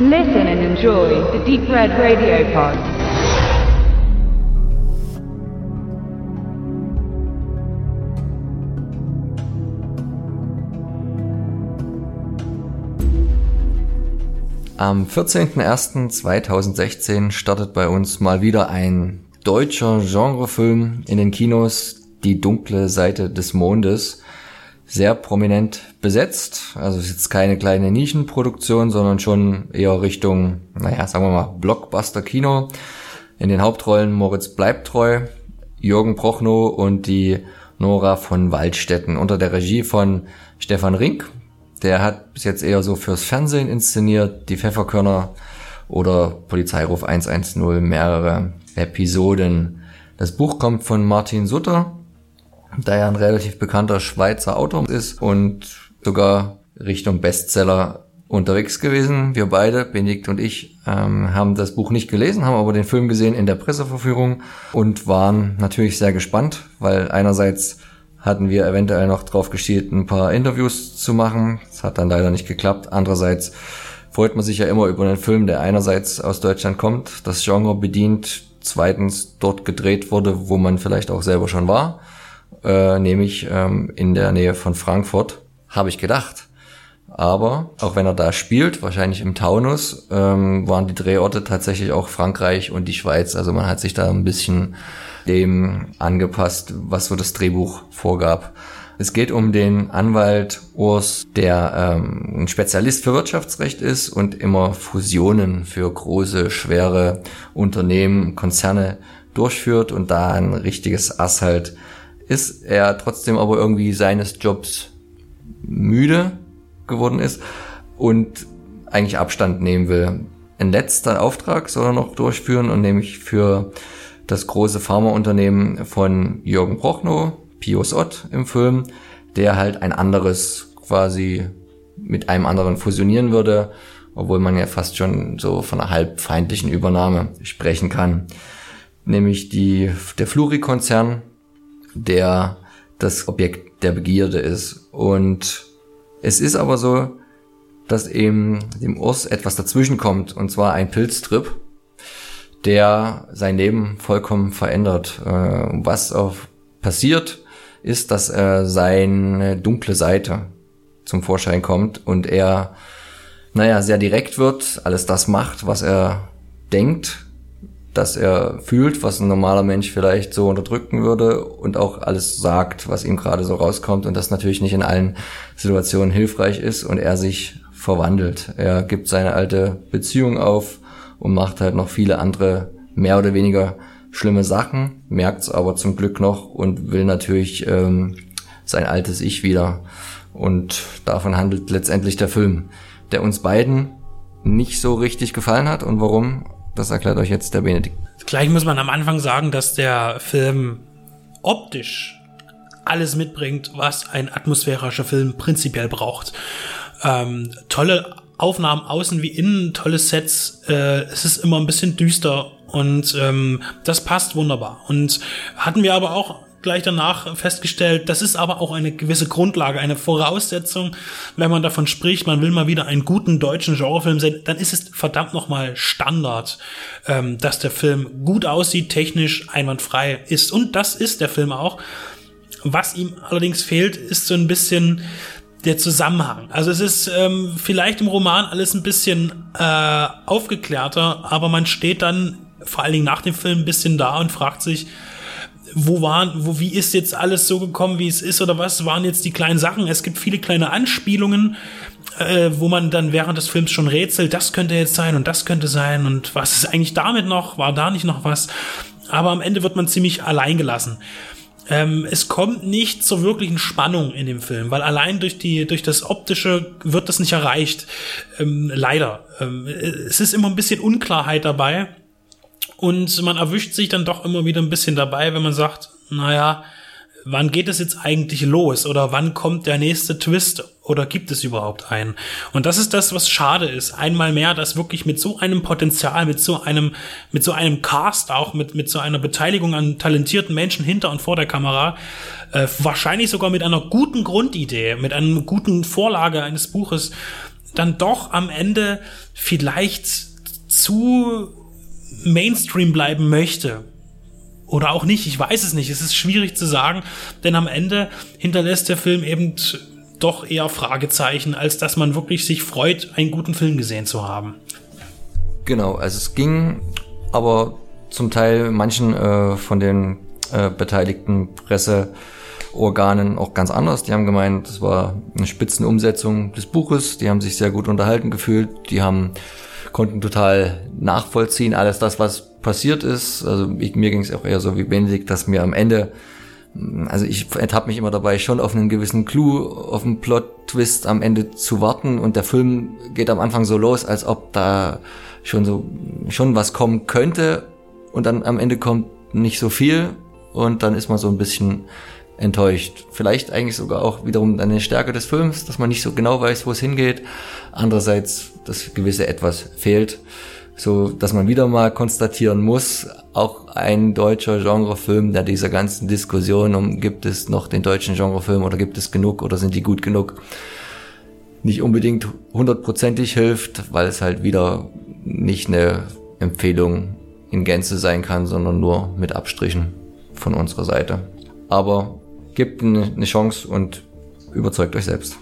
Listen and enjoy the Deep Red Radio Pod. Am 14.01.2016 startet bei uns mal wieder ein deutscher Genrefilm in den Kinos, Die dunkle Seite des Mondes. Sehr prominent besetzt. Also ist jetzt keine kleine Nischenproduktion, sondern schon eher Richtung, naja, sagen wir mal, Blockbuster-Kino. In den Hauptrollen Moritz Bleibtreu, Jürgen Prochnow und die Nora von Waldstätten unter der Regie von Stefan Rink, der hat bis jetzt eher so fürs Fernsehen inszeniert, die Pfefferkörner oder Polizeiruf 110 mehrere Episoden. Das Buch kommt von Martin Sutter, der ja ein relativ bekannter Schweizer Autor ist und sogar Richtung Bestseller unterwegs gewesen. Wir beide, Benedikt und ich, ähm, haben das Buch nicht gelesen, haben aber den Film gesehen in der Presseverführung und waren natürlich sehr gespannt, weil einerseits hatten wir eventuell noch drauf geschielt, ein paar Interviews zu machen. Das hat dann leider nicht geklappt. Andererseits freut man sich ja immer über einen Film, der einerseits aus Deutschland kommt, das Genre bedient, zweitens dort gedreht wurde, wo man vielleicht auch selber schon war, äh, nämlich ähm, in der Nähe von Frankfurt, habe ich gedacht. Aber auch wenn er da spielt, wahrscheinlich im Taunus, ähm, waren die Drehorte tatsächlich auch Frankreich und die Schweiz. Also man hat sich da ein bisschen dem angepasst, was so das Drehbuch vorgab. Es geht um den Anwalt Urs, der ähm, ein Spezialist für Wirtschaftsrecht ist und immer Fusionen für große, schwere Unternehmen, Konzerne durchführt und da ein richtiges Ass halt ist. Er trotzdem aber irgendwie seines Jobs müde geworden ist und eigentlich Abstand nehmen will. Ein letzter Auftrag soll er noch durchführen und nämlich für das große Pharmaunternehmen von Jürgen Prochnow, Pius Ott im Film, der halt ein anderes quasi mit einem anderen fusionieren würde, obwohl man ja fast schon so von einer halb feindlichen Übernahme sprechen kann. Nämlich die, der Fluri-Konzern, der das Objekt der Begierde ist. Und es ist aber so, dass eben dem Urs etwas dazwischen kommt, und zwar ein Pilztrip, der sein Leben vollkommen verändert. Äh, was auch passiert, ist, dass er seine dunkle Seite zum Vorschein kommt und er, naja, sehr direkt wird, alles das macht, was er denkt, dass er fühlt, was ein normaler Mensch vielleicht so unterdrücken würde und auch alles sagt, was ihm gerade so rauskommt und das natürlich nicht in allen Situationen hilfreich ist und er sich verwandelt. Er gibt seine alte Beziehung auf, und macht halt noch viele andere mehr oder weniger schlimme Sachen, merkt's aber zum Glück noch und will natürlich ähm, sein altes Ich wieder. Und davon handelt letztendlich der Film, der uns beiden nicht so richtig gefallen hat. Und warum, das erklärt euch jetzt der Benedikt. Gleich muss man am Anfang sagen, dass der Film optisch alles mitbringt, was ein atmosphärischer Film prinzipiell braucht. Ähm, tolle Aufnahmen außen wie innen, tolle Sets. Äh, es ist immer ein bisschen düster und ähm, das passt wunderbar. Und hatten wir aber auch gleich danach festgestellt, das ist aber auch eine gewisse Grundlage, eine Voraussetzung, wenn man davon spricht, man will mal wieder einen guten deutschen Genrefilm sehen, dann ist es verdammt nochmal Standard, ähm, dass der Film gut aussieht, technisch einwandfrei ist. Und das ist der Film auch. Was ihm allerdings fehlt, ist so ein bisschen der Zusammenhang. Also es ist ähm, vielleicht im Roman alles ein bisschen äh, aufgeklärter, aber man steht dann vor allen Dingen nach dem Film ein bisschen da und fragt sich, wo waren, wo, wie ist jetzt alles so gekommen, wie es ist oder was waren jetzt die kleinen Sachen? Es gibt viele kleine Anspielungen, äh, wo man dann während des Films schon rätselt, das könnte jetzt sein und das könnte sein und was ist eigentlich damit noch? War da nicht noch was? Aber am Ende wird man ziemlich allein gelassen. Ähm, es kommt nicht zur wirklichen Spannung in dem Film, weil allein durch die durch das optische wird das nicht erreicht. Ähm, leider. Ähm, es ist immer ein bisschen Unklarheit dabei und man erwischt sich dann doch immer wieder ein bisschen dabei, wenn man sagt, naja, wann geht es jetzt eigentlich los oder wann kommt der nächste Twist oder gibt es überhaupt einen? Und das ist das, was schade ist. Einmal mehr, dass wirklich mit so einem Potenzial, mit so einem, mit so einem Cast auch, mit, mit so einer Beteiligung an talentierten Menschen hinter und vor der Kamera, äh, wahrscheinlich sogar mit einer guten Grundidee, mit einer guten Vorlage eines Buches, dann doch am Ende vielleicht zu Mainstream bleiben möchte. Oder auch nicht, ich weiß es nicht. Es ist schwierig zu sagen, denn am Ende hinterlässt der Film eben doch eher Fragezeichen, als dass man wirklich sich freut, einen guten Film gesehen zu haben. Genau, also es ging aber zum Teil manchen äh, von den äh, beteiligten Presseorganen auch ganz anders. Die haben gemeint, es war eine Spitzenumsetzung des Buches, die haben sich sehr gut unterhalten gefühlt, die haben konnten total nachvollziehen, alles das, was passiert ist. Also ich, mir ging es auch eher so wie Benedikt, dass mir am Ende, also ich ertappe mich immer dabei, schon auf einen gewissen Clou, auf einen Plot-Twist am Ende zu warten. Und der Film geht am Anfang so los, als ob da schon so, schon was kommen könnte. Und dann am Ende kommt nicht so viel. Und dann ist man so ein bisschen enttäuscht. Vielleicht eigentlich sogar auch wiederum eine Stärke des Films, dass man nicht so genau weiß, wo es hingeht. Andererseits, dass gewisse etwas fehlt, so dass man wieder mal konstatieren muss, auch ein deutscher Genrefilm, der dieser ganzen Diskussion um gibt es noch den deutschen Genrefilm oder gibt es genug oder sind die gut genug, nicht unbedingt hundertprozentig hilft, weil es halt wieder nicht eine Empfehlung in Gänze sein kann, sondern nur mit Abstrichen von unserer Seite. Aber gebt eine Chance und überzeugt euch selbst.